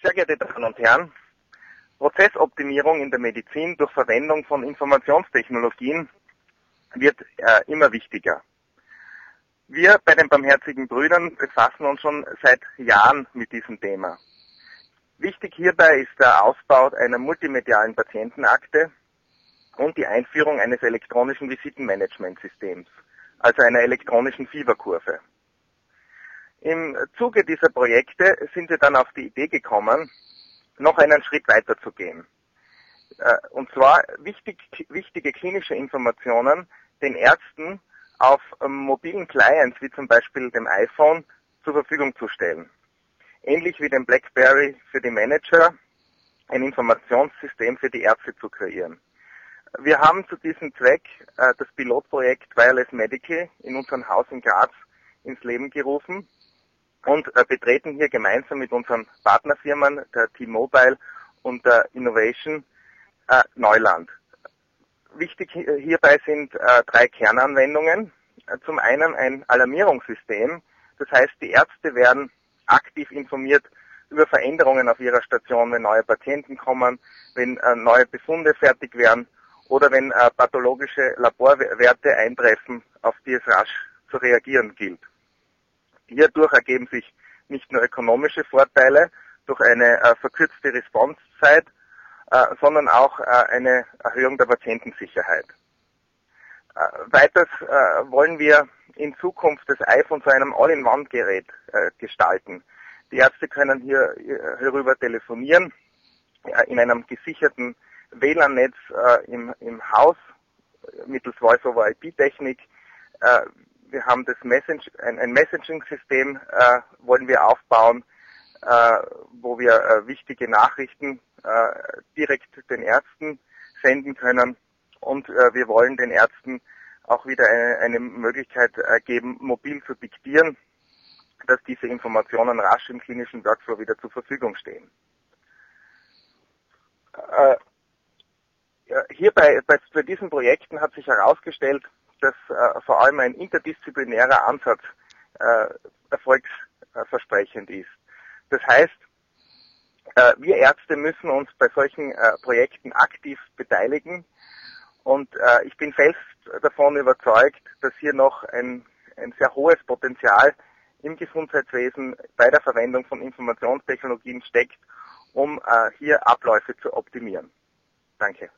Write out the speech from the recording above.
Sehr geehrte Damen und Herren, Prozessoptimierung in der Medizin durch Verwendung von Informationstechnologien wird äh, immer wichtiger. Wir bei den Barmherzigen Brüdern befassen uns schon seit Jahren mit diesem Thema. Wichtig hierbei ist der Ausbau einer multimedialen Patientenakte und die Einführung eines elektronischen Visitenmanagementsystems, also einer elektronischen Fieberkurve. Im Zuge dieser Projekte sind wir dann auf die Idee gekommen, noch einen Schritt weiter zu gehen. Äh, und zwar wichtig, wichtige klinische Informationen den Ärzten auf ähm, mobilen Clients wie zum Beispiel dem iPhone zur Verfügung zu stellen. Ähnlich wie dem BlackBerry für die Manager ein Informationssystem für die Ärzte zu kreieren. Wir haben zu diesem Zweck äh, das Pilotprojekt Wireless Medical in unserem Haus in Graz ins Leben gerufen und äh, betreten hier gemeinsam mit unseren Partnerfirmen, der T-Mobile und der Innovation, äh, Neuland. Wichtig hierbei sind äh, drei Kernanwendungen. Äh, zum einen ein Alarmierungssystem, das heißt, die Ärzte werden aktiv informiert über Veränderungen auf ihrer Station, wenn neue Patienten kommen, wenn äh, neue Befunde fertig werden oder wenn äh, pathologische Laborwerte eintreffen, auf die es rasch zu reagieren gilt. Hierdurch ergeben sich nicht nur ökonomische Vorteile durch eine äh, verkürzte Responsezeit, äh, sondern auch äh, eine Erhöhung der Patientensicherheit. Äh, weiters äh, wollen wir in Zukunft das iPhone zu einem All-in-One-Gerät äh, gestalten. Die Ärzte können hier hierüber telefonieren in einem gesicherten WLAN-Netz im, im Haus mittels Voice-over-IP-Technik wir haben das Message, ein, ein Messaging-System äh, wollen wir aufbauen, äh, wo wir äh, wichtige Nachrichten äh, direkt den Ärzten senden können und äh, wir wollen den Ärzten auch wieder eine, eine Möglichkeit äh, geben, mobil zu diktieren, dass diese Informationen rasch im klinischen Workflow wieder zur Verfügung stehen. Äh, hier bei, bei, bei diesen Projekten hat sich herausgestellt, dass äh, vor allem ein interdisziplinärer Ansatz äh, erfolgsversprechend ist. Das heißt, äh, wir Ärzte müssen uns bei solchen äh, Projekten aktiv beteiligen und äh, ich bin fest davon überzeugt, dass hier noch ein, ein sehr hohes Potenzial im Gesundheitswesen bei der Verwendung von Informationstechnologien steckt, um äh, hier Abläufe zu optimieren. Danke.